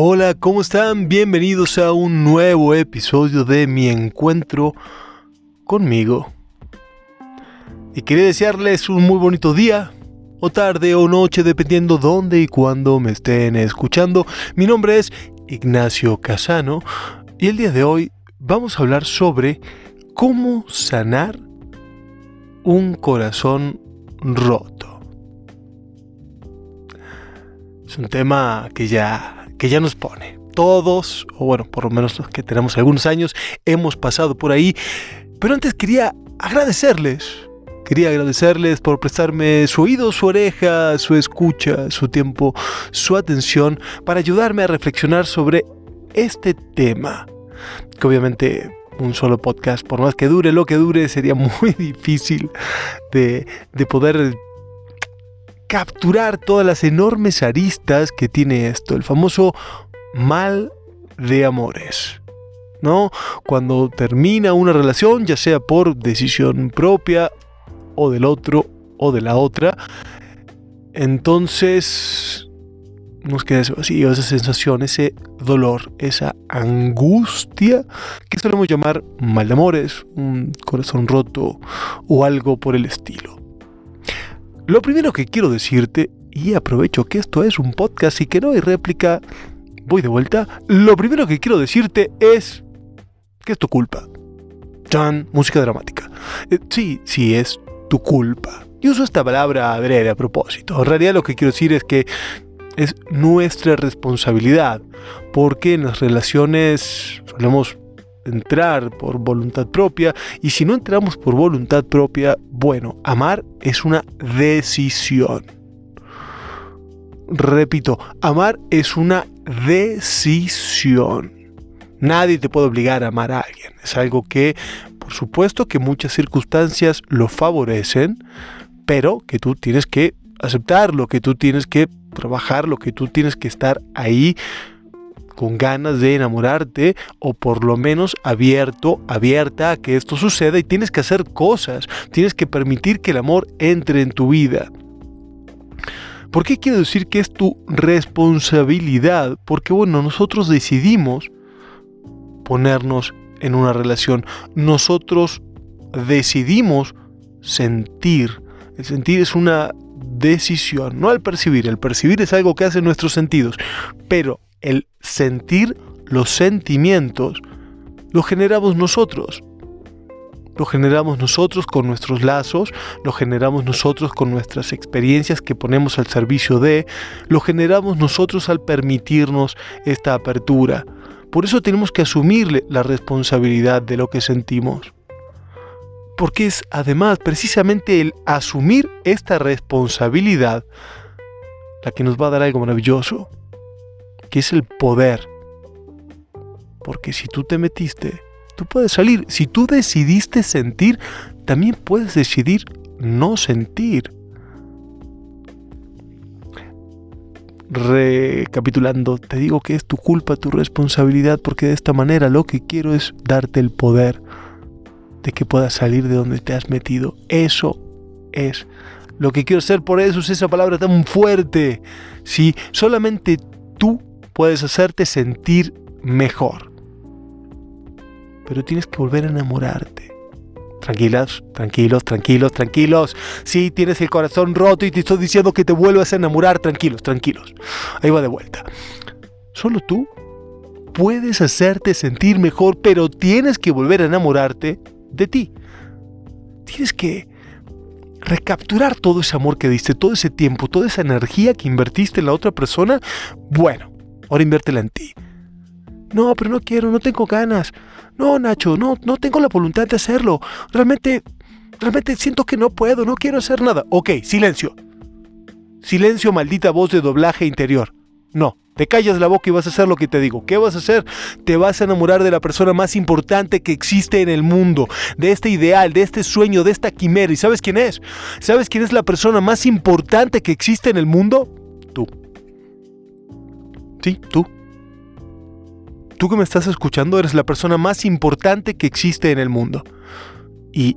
Hola, ¿cómo están? Bienvenidos a un nuevo episodio de mi encuentro conmigo. Y quería desearles un muy bonito día, o tarde o noche, dependiendo dónde y cuándo me estén escuchando. Mi nombre es Ignacio Casano y el día de hoy vamos a hablar sobre cómo sanar un corazón roto. Es un tema que ya que ya nos pone. Todos, o bueno, por lo menos los que tenemos algunos años, hemos pasado por ahí. Pero antes quería agradecerles. Quería agradecerles por prestarme su oído, su oreja, su escucha, su tiempo, su atención para ayudarme a reflexionar sobre este tema. Que obviamente un solo podcast, por más que dure lo que dure, sería muy difícil de, de poder capturar todas las enormes aristas que tiene esto, el famoso mal de amores. ¿No? Cuando termina una relación, ya sea por decisión propia o del otro o de la otra, entonces nos queda ese vacío, esa sensación, ese dolor, esa angustia que solemos llamar mal de amores, un corazón roto o algo por el estilo. Lo primero que quiero decirte, y aprovecho que esto es un podcast y que no hay réplica, voy de vuelta. Lo primero que quiero decirte es que es tu culpa. Chan, música dramática. Eh, sí, sí, es tu culpa. Y uso esta palabra adrede a propósito. En realidad lo que quiero decir es que es nuestra responsabilidad, porque en las relaciones solemos entrar por voluntad propia y si no entramos por voluntad propia, bueno, amar es una decisión. Repito, amar es una decisión. Nadie te puede obligar a amar a alguien. Es algo que, por supuesto, que muchas circunstancias lo favorecen, pero que tú tienes que aceptarlo, que tú tienes que trabajar, lo que tú tienes que estar ahí con ganas de enamorarte o por lo menos abierto, abierta a que esto suceda y tienes que hacer cosas, tienes que permitir que el amor entre en tu vida. ¿Por qué quiero decir que es tu responsabilidad? Porque bueno, nosotros decidimos ponernos en una relación, nosotros decidimos sentir. El sentir es una decisión, no al percibir. El percibir es algo que hacen nuestros sentidos, pero el sentir los sentimientos lo generamos nosotros. Lo generamos nosotros con nuestros lazos, lo generamos nosotros con nuestras experiencias que ponemos al servicio de, lo generamos nosotros al permitirnos esta apertura. Por eso tenemos que asumirle la responsabilidad de lo que sentimos. Porque es además precisamente el asumir esta responsabilidad la que nos va a dar algo maravilloso que es el poder. Porque si tú te metiste, tú puedes salir. Si tú decidiste sentir, también puedes decidir no sentir. Recapitulando, te digo que es tu culpa, tu responsabilidad, porque de esta manera lo que quiero es darte el poder de que puedas salir de donde te has metido. Eso es lo que quiero hacer, por eso es esa palabra tan fuerte. Si solamente tú puedes hacerte sentir mejor. Pero tienes que volver a enamorarte. Tranquilas, tranquilos, tranquilos, tranquilos. Si tienes el corazón roto y te estoy diciendo que te vuelvas a enamorar, tranquilos, tranquilos. Ahí va de vuelta. Solo tú puedes hacerte sentir mejor, pero tienes que volver a enamorarte de ti. Tienes que recapturar todo ese amor que diste, todo ese tiempo, toda esa energía que invertiste en la otra persona. Bueno, ahora inviértela en ti. No, pero no quiero, no tengo ganas. No, Nacho, no, no tengo la voluntad de hacerlo. Realmente, realmente siento que no puedo, no quiero hacer nada. Ok, silencio. Silencio, maldita voz de doblaje interior. No, te callas la boca y vas a hacer lo que te digo. ¿Qué vas a hacer? Te vas a enamorar de la persona más importante que existe en el mundo, de este ideal, de este sueño, de esta quimera. ¿Y sabes quién es? ¿Sabes quién es la persona más importante que existe en el mundo? Tú. Sí, tú. Tú que me estás escuchando eres la persona más importante que existe en el mundo. Y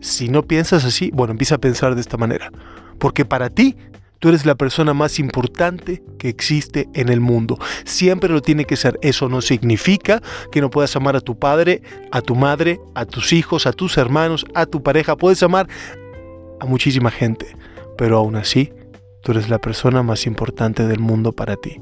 si no piensas así, bueno, empieza a pensar de esta manera. Porque para ti, Tú eres la persona más importante que existe en el mundo. Siempre lo tiene que ser. Eso no significa que no puedas amar a tu padre, a tu madre, a tus hijos, a tus hermanos, a tu pareja. Puedes amar a muchísima gente. Pero aún así, tú eres la persona más importante del mundo para ti.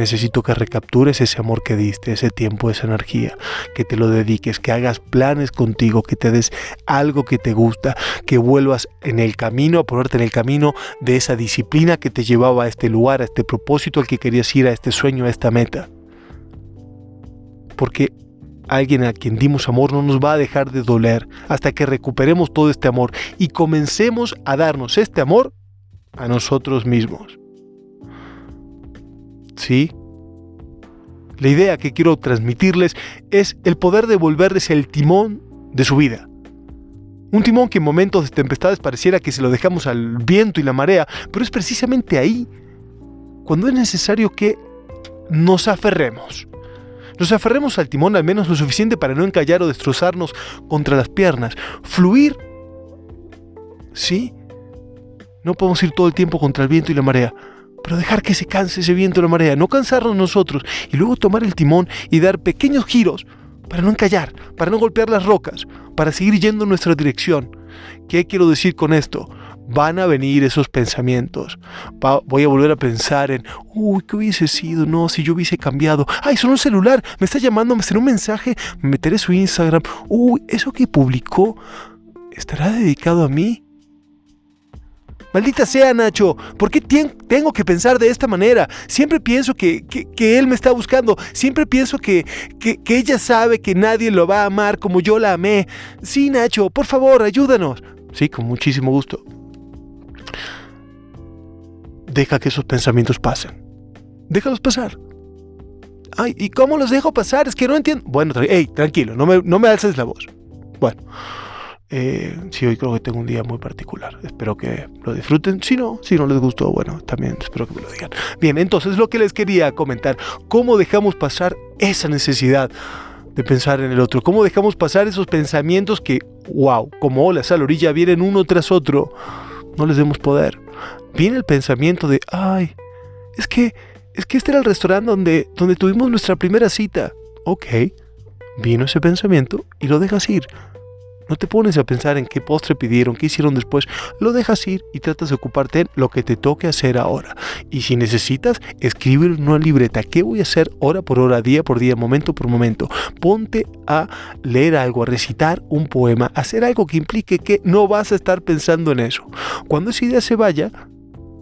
Necesito que recaptures ese amor que diste, ese tiempo, esa energía, que te lo dediques, que hagas planes contigo, que te des algo que te gusta, que vuelvas en el camino, a ponerte en el camino de esa disciplina que te llevaba a este lugar, a este propósito al que querías ir, a este sueño, a esta meta. Porque alguien a quien dimos amor no nos va a dejar de doler hasta que recuperemos todo este amor y comencemos a darnos este amor a nosotros mismos. ¿Sí? La idea que quiero transmitirles es el poder devolverles el timón de su vida. Un timón que en momentos de tempestades pareciera que se lo dejamos al viento y la marea, pero es precisamente ahí cuando es necesario que nos aferremos. Nos aferremos al timón al menos lo suficiente para no encallar o destrozarnos contra las piernas. Fluir. Sí. No podemos ir todo el tiempo contra el viento y la marea, pero dejar que se canse ese viento y la marea, no cansarnos nosotros y luego tomar el timón y dar pequeños giros para no encallar, para no golpear las rocas, para seguir yendo en nuestra dirección. ¿Qué quiero decir con esto? Van a venir esos pensamientos. voy a volver a pensar en, uy, ¿qué hubiese sido? No, si yo hubiese cambiado. Ay, son un celular, me está llamando, me será un mensaje, me meteré su Instagram. Uy, eso que publicó, ¿estará dedicado a mí? Maldita sea, Nacho, ¿por qué tengo que pensar de esta manera? Siempre pienso que, él me está buscando, siempre pienso que, que, ella sabe que nadie lo va a amar como yo la amé. Sí, Nacho, por favor, ayúdanos. Sí, con muchísimo gusto. Deja que esos pensamientos pasen. Déjalos pasar. Ay, ¿y cómo los dejo pasar? Es que no entiendo. Bueno, hey, tranquilo, no me, no me alces la voz. Bueno. Eh, sí, hoy creo que tengo un día muy particular. Espero que lo disfruten. Si no, si no les gustó, bueno, también espero que me lo digan. Bien, entonces lo que les quería comentar, ¿cómo dejamos pasar esa necesidad de pensar en el otro? ¿Cómo dejamos pasar esos pensamientos que, wow, como olas a la orilla vienen uno tras otro? No les demos poder. Viene el pensamiento de, ay, es que, es que este era el restaurante donde, donde tuvimos nuestra primera cita. Ok, vino ese pensamiento y lo dejas ir no te pones a pensar en qué postre pidieron, qué hicieron después. Lo dejas ir y tratas de ocuparte en lo que te toque hacer ahora. Y si necesitas, escribe en una libreta. ¿Qué voy a hacer hora por hora, día por día, momento por momento? Ponte a leer algo, a recitar un poema, a hacer algo que implique que no vas a estar pensando en eso. Cuando esa idea se vaya,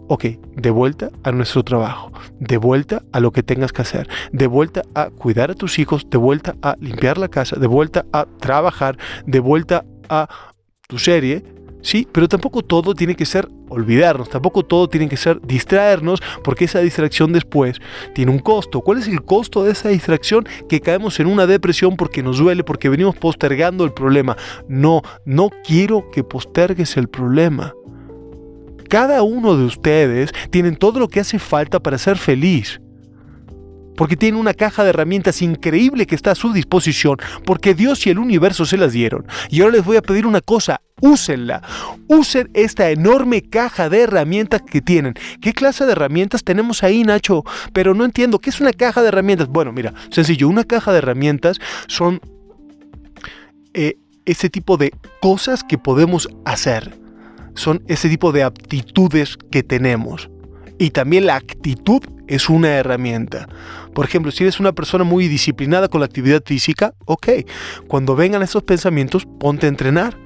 ok, de vuelta a nuestro trabajo, de vuelta a lo que tengas que hacer, de vuelta a cuidar a tus hijos, de vuelta a limpiar la casa, de vuelta a trabajar, de vuelta a tu serie, sí, pero tampoco todo tiene que ser olvidarnos, tampoco todo tiene que ser distraernos, porque esa distracción después tiene un costo. ¿Cuál es el costo de esa distracción? Que caemos en una depresión porque nos duele, porque venimos postergando el problema. No, no quiero que postergues el problema. Cada uno de ustedes tienen todo lo que hace falta para ser feliz. Porque tienen una caja de herramientas increíble que está a su disposición, porque Dios y el universo se las dieron. Y ahora les voy a pedir una cosa, úsenla. Usen esta enorme caja de herramientas que tienen. ¿Qué clase de herramientas tenemos ahí, Nacho? Pero no entiendo, ¿qué es una caja de herramientas? Bueno, mira, sencillo, una caja de herramientas son eh, ese tipo de cosas que podemos hacer son ese tipo de aptitudes que tenemos. Y también la actitud es una herramienta. Por ejemplo, si eres una persona muy disciplinada con la actividad física, ok, cuando vengan esos pensamientos, ponte a entrenar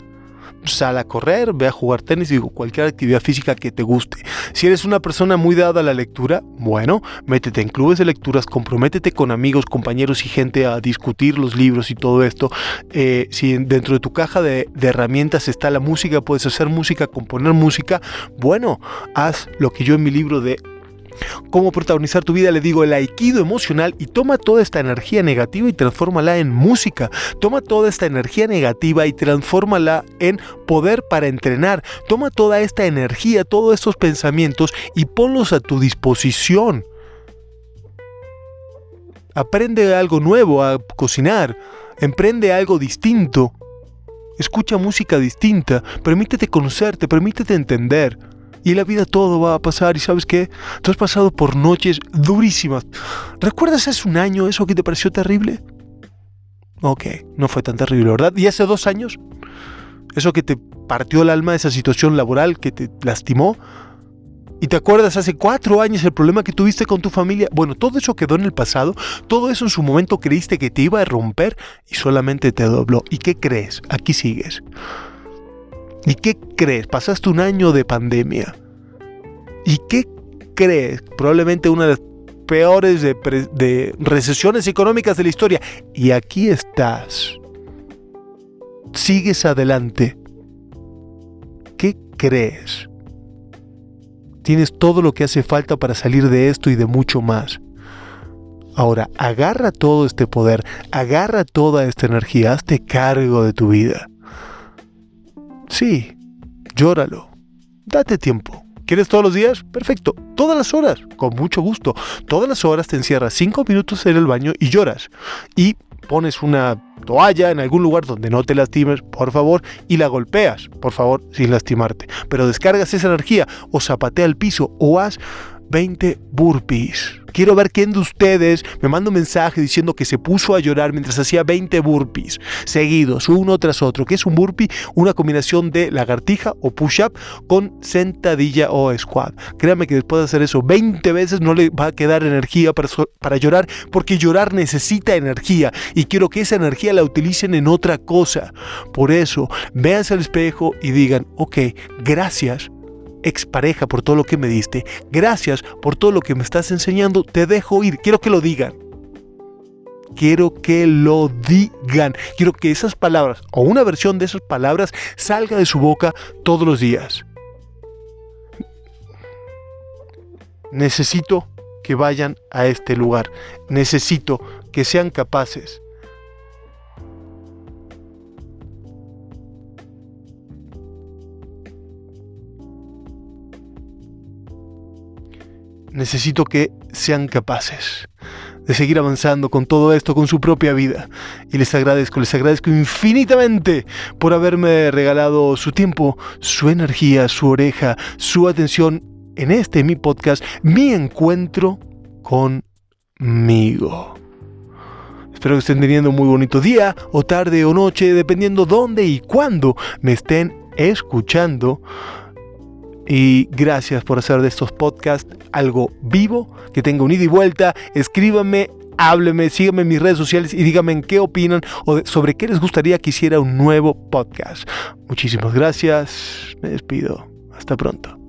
sal a correr, ve a jugar tenis, digo, cualquier actividad física que te guste. Si eres una persona muy dada a la lectura, bueno, métete en clubes de lecturas, comprométete con amigos, compañeros y gente a discutir los libros y todo esto. Eh, si dentro de tu caja de, de herramientas está la música, puedes hacer música, componer música, bueno, haz lo que yo en mi libro de cómo protagonizar tu vida, le digo el aikido emocional y toma toda esta energía negativa y transfórmala en música. Toma toda esta energía negativa y transfórmala en poder para entrenar. Toma toda esta energía, todos estos pensamientos y ponlos a tu disposición. Aprende algo nuevo a cocinar. Emprende algo distinto. Escucha música distinta. Permítete conocerte, permítete entender. Y en la vida todo va a pasar y sabes qué, tú has pasado por noches durísimas. ¿Recuerdas hace un año eso que te pareció terrible? Ok, no fue tan terrible, ¿verdad? ¿Y hace dos años? Eso que te partió el alma, esa situación laboral que te lastimó. ¿Y te acuerdas hace cuatro años el problema que tuviste con tu familia? Bueno, todo eso quedó en el pasado, todo eso en su momento creíste que te iba a romper y solamente te dobló. ¿Y qué crees? Aquí sigues. ¿Y qué crees? Pasaste un año de pandemia. ¿Y qué crees? Probablemente una de las peores de, recesiones económicas de la historia. Y aquí estás. Sigues adelante. ¿Qué crees? Tienes todo lo que hace falta para salir de esto y de mucho más. Ahora, agarra todo este poder, agarra toda esta energía, hazte cargo de tu vida. Sí, llóralo. Date tiempo. ¿Quieres todos los días? Perfecto. Todas las horas, con mucho gusto. Todas las horas te encierras cinco minutos en el baño y lloras. Y pones una toalla en algún lugar donde no te lastimes, por favor, y la golpeas, por favor, sin lastimarte. Pero descargas esa energía o zapatea al piso o haz 20 burpees. Quiero ver quién de ustedes me manda un mensaje diciendo que se puso a llorar mientras hacía 20 burpees seguidos, uno tras otro. ¿Qué es un burpee? Una combinación de lagartija o push-up con sentadilla o squat. Créame que después de hacer eso 20 veces no le va a quedar energía para, para llorar porque llorar necesita energía y quiero que esa energía la utilicen en otra cosa. Por eso, véanse al espejo y digan, ok, gracias expareja por todo lo que me diste, gracias por todo lo que me estás enseñando, te dejo ir, quiero que lo digan. Quiero que lo digan. Quiero que esas palabras o una versión de esas palabras salga de su boca todos los días. Necesito que vayan a este lugar. Necesito que sean capaces necesito que sean capaces de seguir avanzando con todo esto, con su propia vida. Y les agradezco, les agradezco infinitamente por haberme regalado su tiempo, su energía, su oreja, su atención en este mi podcast, mi encuentro conmigo. Espero que estén teniendo un muy bonito día, o tarde, o noche, dependiendo dónde y cuándo me estén escuchando. Y gracias por hacer de estos podcasts algo vivo, que tenga un ida y vuelta. Escríbanme, hábleme, síganme en mis redes sociales y díganme en qué opinan o sobre qué les gustaría que hiciera un nuevo podcast. Muchísimas gracias. Me despido. Hasta pronto.